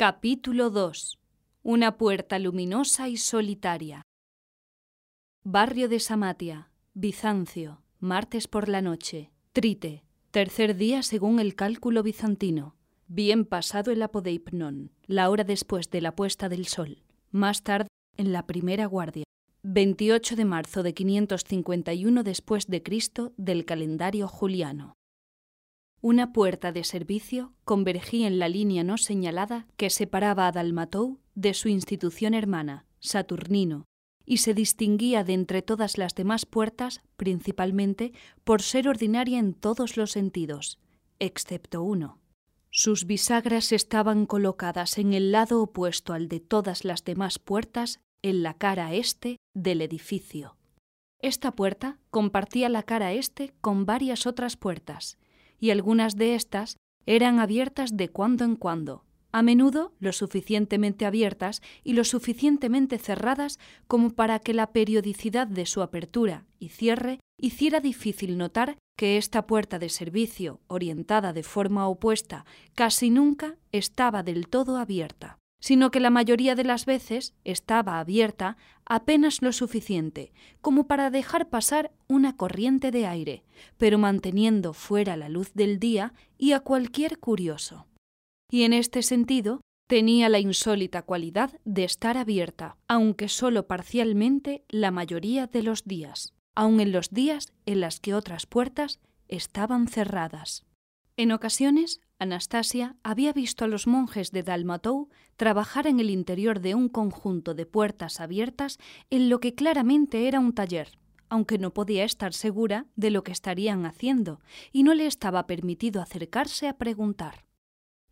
Capítulo 2. Una puerta luminosa y solitaria. Barrio de Samatia, Bizancio, martes por la noche. Trite, tercer día según el cálculo bizantino. Bien pasado el apodeipnon, la hora después de la puesta del sol. Más tarde, en la primera guardia. 28 de marzo de 551 después de Cristo del calendario juliano. Una puerta de servicio convergía en la línea no señalada que separaba a Dalmatou de su institución hermana, Saturnino, y se distinguía de entre todas las demás puertas principalmente por ser ordinaria en todos los sentidos, excepto uno. Sus bisagras estaban colocadas en el lado opuesto al de todas las demás puertas en la cara este del edificio. Esta puerta compartía la cara este con varias otras puertas, y algunas de estas eran abiertas de cuando en cuando, a menudo lo suficientemente abiertas y lo suficientemente cerradas como para que la periodicidad de su apertura y cierre hiciera difícil notar que esta puerta de servicio, orientada de forma opuesta, casi nunca estaba del todo abierta sino que la mayoría de las veces estaba abierta apenas lo suficiente como para dejar pasar una corriente de aire, pero manteniendo fuera la luz del día y a cualquier curioso. Y en este sentido tenía la insólita cualidad de estar abierta, aunque sólo parcialmente la mayoría de los días, aun en los días en las que otras puertas estaban cerradas. En ocasiones Anastasia había visto a los monjes de Dalmatou trabajar en el interior de un conjunto de puertas abiertas en lo que claramente era un taller, aunque no podía estar segura de lo que estarían haciendo y no le estaba permitido acercarse a preguntar.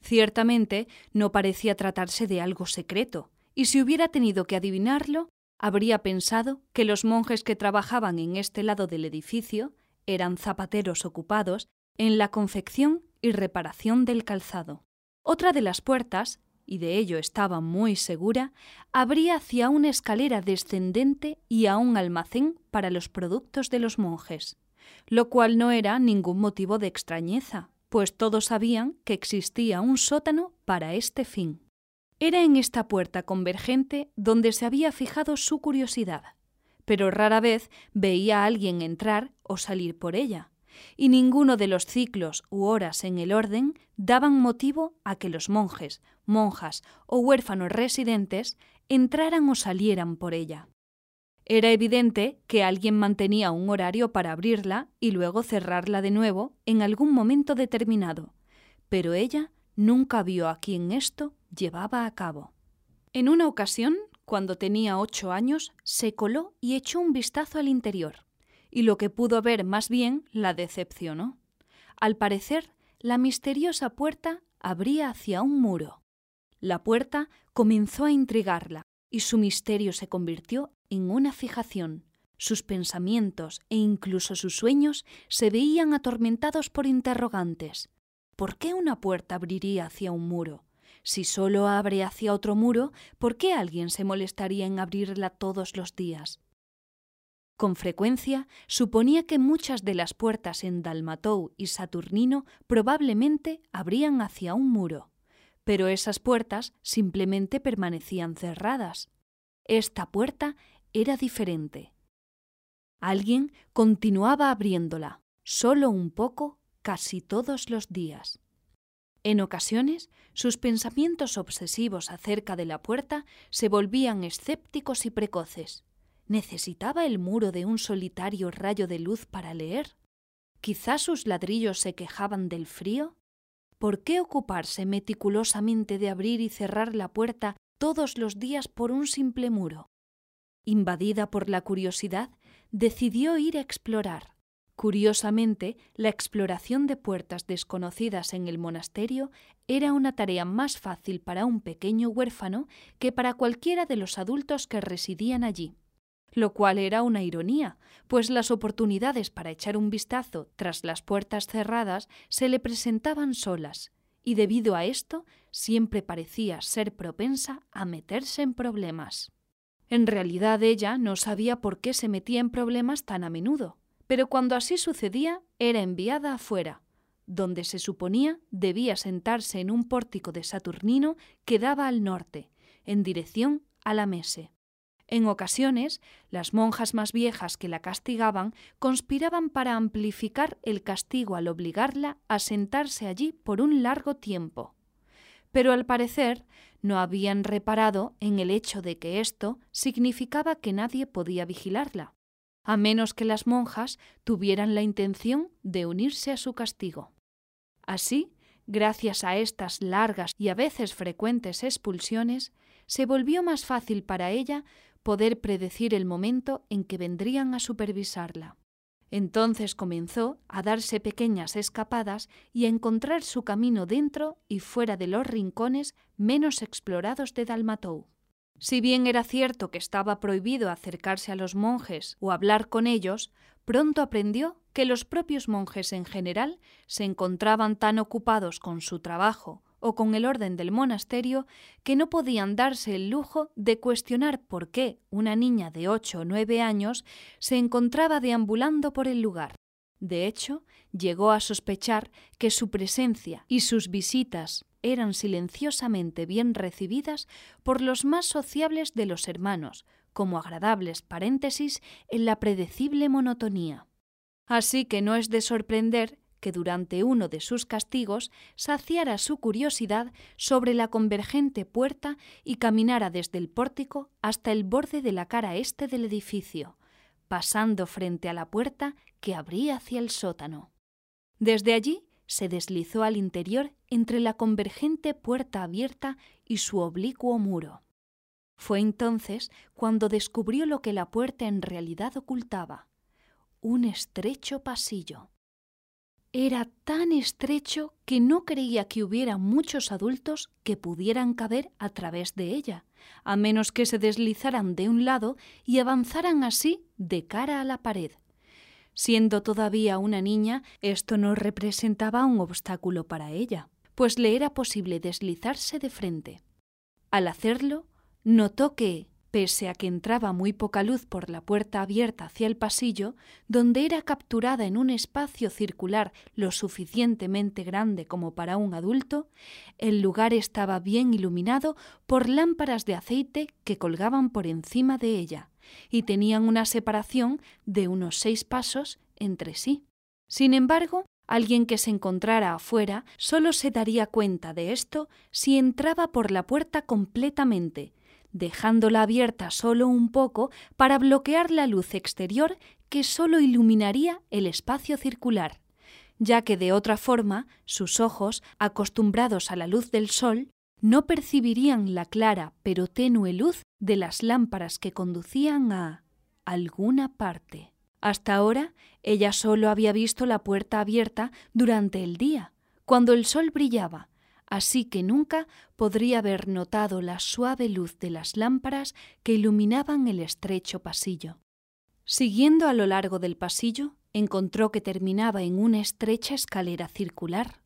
Ciertamente no parecía tratarse de algo secreto, y si hubiera tenido que adivinarlo, habría pensado que los monjes que trabajaban en este lado del edificio eran zapateros ocupados en la confección y reparación del calzado. Otra de las puertas, y de ello estaba muy segura, abría hacia una escalera descendente y a un almacén para los productos de los monjes, lo cual no era ningún motivo de extrañeza, pues todos sabían que existía un sótano para este fin. Era en esta puerta convergente donde se había fijado su curiosidad, pero rara vez veía a alguien entrar o salir por ella, y ninguno de los ciclos u horas en el orden daban motivo a que los monjes, monjas o huérfanos residentes entraran o salieran por ella. Era evidente que alguien mantenía un horario para abrirla y luego cerrarla de nuevo en algún momento determinado, pero ella nunca vio a quien esto llevaba a cabo. En una ocasión, cuando tenía ocho años, se coló y echó un vistazo al interior y lo que pudo ver más bien la decepcionó. Al parecer, la misteriosa puerta abría hacia un muro. La puerta comenzó a intrigarla, y su misterio se convirtió en una fijación. Sus pensamientos e incluso sus sueños se veían atormentados por interrogantes. ¿Por qué una puerta abriría hacia un muro? Si solo abre hacia otro muro, ¿por qué alguien se molestaría en abrirla todos los días? Con frecuencia suponía que muchas de las puertas en Dalmatou y Saturnino probablemente abrían hacia un muro, pero esas puertas simplemente permanecían cerradas. Esta puerta era diferente. Alguien continuaba abriéndola, solo un poco, casi todos los días. En ocasiones, sus pensamientos obsesivos acerca de la puerta se volvían escépticos y precoces. ¿Necesitaba el muro de un solitario rayo de luz para leer? ¿Quizá sus ladrillos se quejaban del frío? ¿Por qué ocuparse meticulosamente de abrir y cerrar la puerta todos los días por un simple muro? Invadida por la curiosidad, decidió ir a explorar. Curiosamente, la exploración de puertas desconocidas en el monasterio era una tarea más fácil para un pequeño huérfano que para cualquiera de los adultos que residían allí lo cual era una ironía, pues las oportunidades para echar un vistazo tras las puertas cerradas se le presentaban solas, y debido a esto siempre parecía ser propensa a meterse en problemas. En realidad ella no sabía por qué se metía en problemas tan a menudo, pero cuando así sucedía era enviada afuera, donde se suponía debía sentarse en un pórtico de Saturnino que daba al norte, en dirección a la mese. En ocasiones, las monjas más viejas que la castigaban conspiraban para amplificar el castigo al obligarla a sentarse allí por un largo tiempo. Pero al parecer no habían reparado en el hecho de que esto significaba que nadie podía vigilarla, a menos que las monjas tuvieran la intención de unirse a su castigo. Así, gracias a estas largas y a veces frecuentes expulsiones, se volvió más fácil para ella poder predecir el momento en que vendrían a supervisarla. Entonces comenzó a darse pequeñas escapadas y a encontrar su camino dentro y fuera de los rincones menos explorados de Dalmatou. Si bien era cierto que estaba prohibido acercarse a los monjes o hablar con ellos, pronto aprendió que los propios monjes en general se encontraban tan ocupados con su trabajo o con el orden del monasterio que no podían darse el lujo de cuestionar por qué una niña de ocho o nueve años se encontraba deambulando por el lugar. De hecho, llegó a sospechar que su presencia y sus visitas eran silenciosamente bien recibidas por los más sociables de los hermanos, como agradables paréntesis en la predecible monotonía. Así que no es de sorprender que durante uno de sus castigos saciara su curiosidad sobre la convergente puerta y caminara desde el pórtico hasta el borde de la cara este del edificio, pasando frente a la puerta que abría hacia el sótano. Desde allí se deslizó al interior entre la convergente puerta abierta y su oblicuo muro. Fue entonces cuando descubrió lo que la puerta en realidad ocultaba un estrecho pasillo. Era tan estrecho que no creía que hubiera muchos adultos que pudieran caber a través de ella, a menos que se deslizaran de un lado y avanzaran así de cara a la pared. Siendo todavía una niña, esto no representaba un obstáculo para ella, pues le era posible deslizarse de frente. Al hacerlo, notó que, pese a que entraba muy poca luz por la puerta abierta hacia el pasillo, donde era capturada en un espacio circular lo suficientemente grande como para un adulto, el lugar estaba bien iluminado por lámparas de aceite que colgaban por encima de ella, y tenían una separación de unos seis pasos entre sí. Sin embargo, Alguien que se encontrara afuera solo se daría cuenta de esto si entraba por la puerta completamente, dejándola abierta solo un poco para bloquear la luz exterior que solo iluminaría el espacio circular, ya que de otra forma sus ojos, acostumbrados a la luz del sol, no percibirían la clara pero tenue luz de las lámparas que conducían a alguna parte. Hasta ahora ella solo había visto la puerta abierta durante el día, cuando el sol brillaba, así que nunca podría haber notado la suave luz de las lámparas que iluminaban el estrecho pasillo. Siguiendo a lo largo del pasillo, encontró que terminaba en una estrecha escalera circular.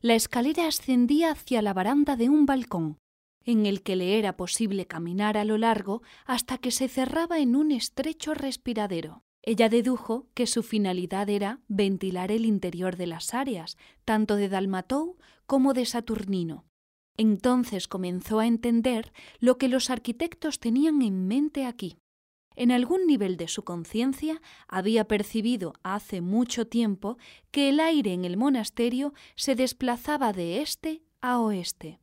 La escalera ascendía hacia la baranda de un balcón, en el que le era posible caminar a lo largo hasta que se cerraba en un estrecho respiradero. Ella dedujo que su finalidad era ventilar el interior de las áreas, tanto de Dalmatou como de Saturnino. Entonces comenzó a entender lo que los arquitectos tenían en mente aquí. En algún nivel de su conciencia había percibido hace mucho tiempo que el aire en el monasterio se desplazaba de este a oeste.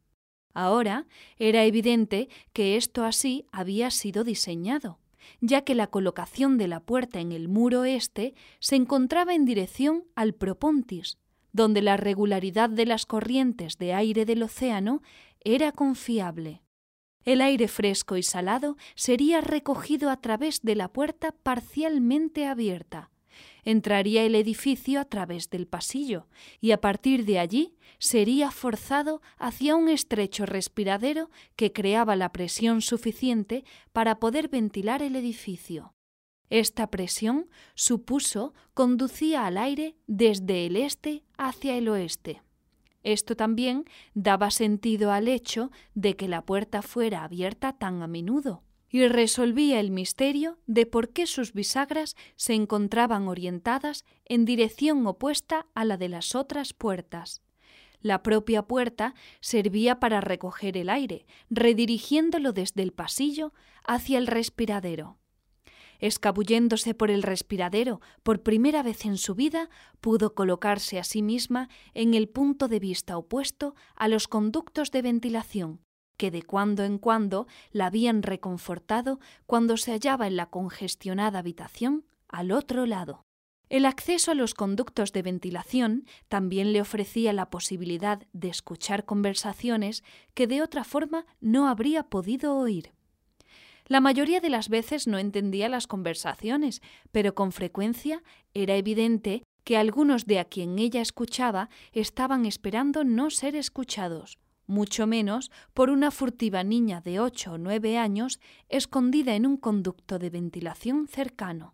Ahora era evidente que esto así había sido diseñado ya que la colocación de la puerta en el muro este se encontraba en dirección al Propontis, donde la regularidad de las corrientes de aire del océano era confiable. El aire fresco y salado sería recogido a través de la puerta parcialmente abierta, entraría el edificio a través del pasillo y a partir de allí sería forzado hacia un estrecho respiradero que creaba la presión suficiente para poder ventilar el edificio. Esta presión, supuso, conducía al aire desde el este hacia el oeste. Esto también daba sentido al hecho de que la puerta fuera abierta tan a menudo y resolvía el misterio de por qué sus bisagras se encontraban orientadas en dirección opuesta a la de las otras puertas. La propia puerta servía para recoger el aire, redirigiéndolo desde el pasillo hacia el respiradero. Escabulléndose por el respiradero por primera vez en su vida, pudo colocarse a sí misma en el punto de vista opuesto a los conductos de ventilación, que de cuando en cuando la habían reconfortado cuando se hallaba en la congestionada habitación al otro lado. El acceso a los conductos de ventilación también le ofrecía la posibilidad de escuchar conversaciones que de otra forma no habría podido oír. La mayoría de las veces no entendía las conversaciones, pero con frecuencia era evidente que algunos de a quien ella escuchaba estaban esperando no ser escuchados, mucho menos por una furtiva niña de ocho o nueve años escondida en un conducto de ventilación cercano.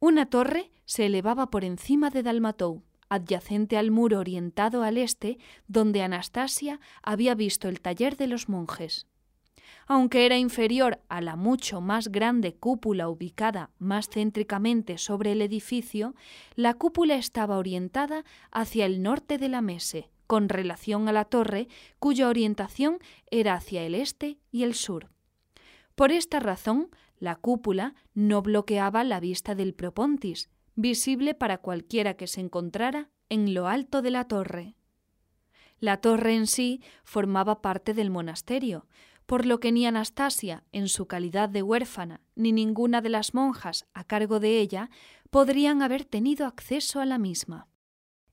Una torre se elevaba por encima de Dalmatou, adyacente al muro orientado al este, donde Anastasia había visto el taller de los monjes. Aunque era inferior a la mucho más grande cúpula ubicada más céntricamente sobre el edificio, la cúpula estaba orientada hacia el norte de la mese, con relación a la torre, cuya orientación era hacia el este y el sur. Por esta razón, la cúpula no bloqueaba la vista del Propontis, visible para cualquiera que se encontrara en lo alto de la torre. La torre en sí formaba parte del monasterio, por lo que ni Anastasia, en su calidad de huérfana, ni ninguna de las monjas a cargo de ella podrían haber tenido acceso a la misma.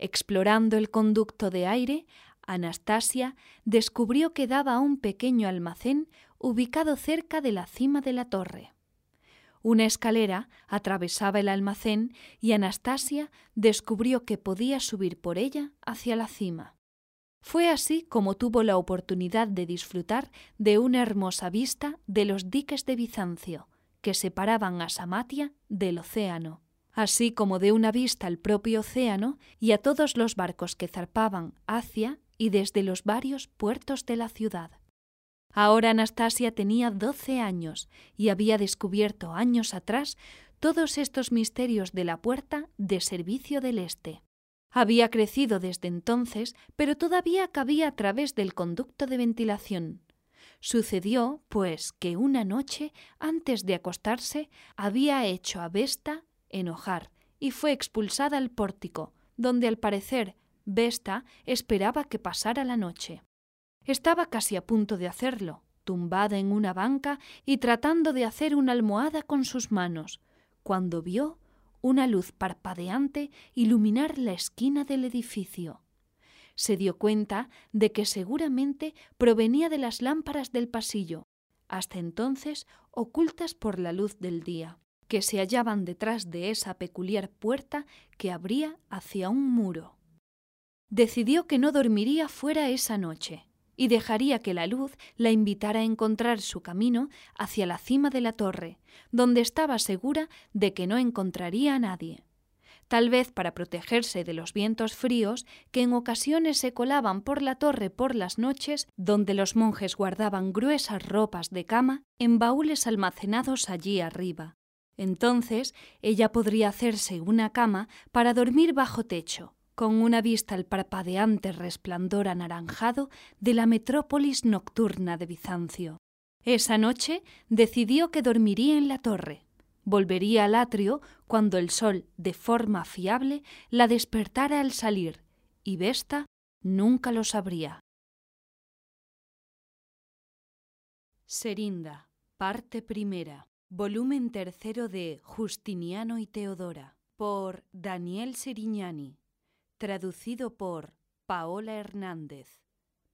Explorando el conducto de aire, Anastasia descubrió que daba a un pequeño almacén ubicado cerca de la cima de la torre. Una escalera atravesaba el almacén y Anastasia descubrió que podía subir por ella hacia la cima. Fue así como tuvo la oportunidad de disfrutar de una hermosa vista de los diques de Bizancio, que separaban a Samatia del océano, así como de una vista al propio océano y a todos los barcos que zarpaban hacia y desde los varios puertos de la ciudad. Ahora Anastasia tenía doce años y había descubierto años atrás todos estos misterios de la puerta de servicio del Este. Había crecido desde entonces, pero todavía cabía a través del conducto de ventilación. Sucedió, pues, que una noche, antes de acostarse, había hecho a Vesta enojar y fue expulsada al pórtico, donde al parecer Vesta esperaba que pasara la noche. Estaba casi a punto de hacerlo, tumbada en una banca y tratando de hacer una almohada con sus manos, cuando vio una luz parpadeante iluminar la esquina del edificio. Se dio cuenta de que seguramente provenía de las lámparas del pasillo, hasta entonces ocultas por la luz del día, que se hallaban detrás de esa peculiar puerta que abría hacia un muro. Decidió que no dormiría fuera esa noche y dejaría que la luz la invitara a encontrar su camino hacia la cima de la torre, donde estaba segura de que no encontraría a nadie. Tal vez para protegerse de los vientos fríos que en ocasiones se colaban por la torre por las noches, donde los monjes guardaban gruesas ropas de cama en baúles almacenados allí arriba. Entonces ella podría hacerse una cama para dormir bajo techo, con una vista al parpadeante resplandor anaranjado de la metrópolis nocturna de Bizancio. Esa noche decidió que dormiría en la torre. Volvería al atrio cuando el sol, de forma fiable, la despertara al salir, y Vesta nunca lo sabría. Serinda, parte primera, volumen tercero de Justiniano y Teodora, por Daniel Serignani. Traducido por Paola Hernández,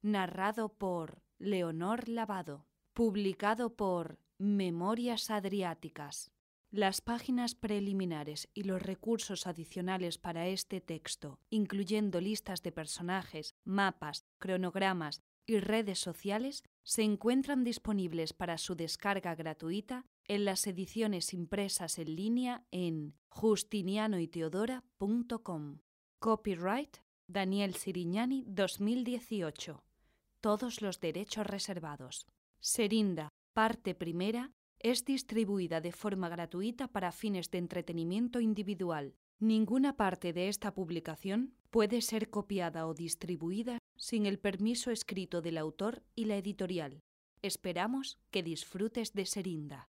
narrado por Leonor Lavado, publicado por Memorias Adriáticas. Las páginas preliminares y los recursos adicionales para este texto, incluyendo listas de personajes, mapas, cronogramas y redes sociales, se encuentran disponibles para su descarga gratuita en las ediciones impresas en línea en justinianoyteodora.com. Copyright Daniel Sirignani 2018. Todos los derechos reservados. Serinda, parte primera, Es distribuida de forma gratuita para fines de entretenimiento individual. Ninguna parte de esta publicación puede ser copiada o distribuida sin el permiso escrito del autor y la editorial. Esperamos que disfrutes de Serinda.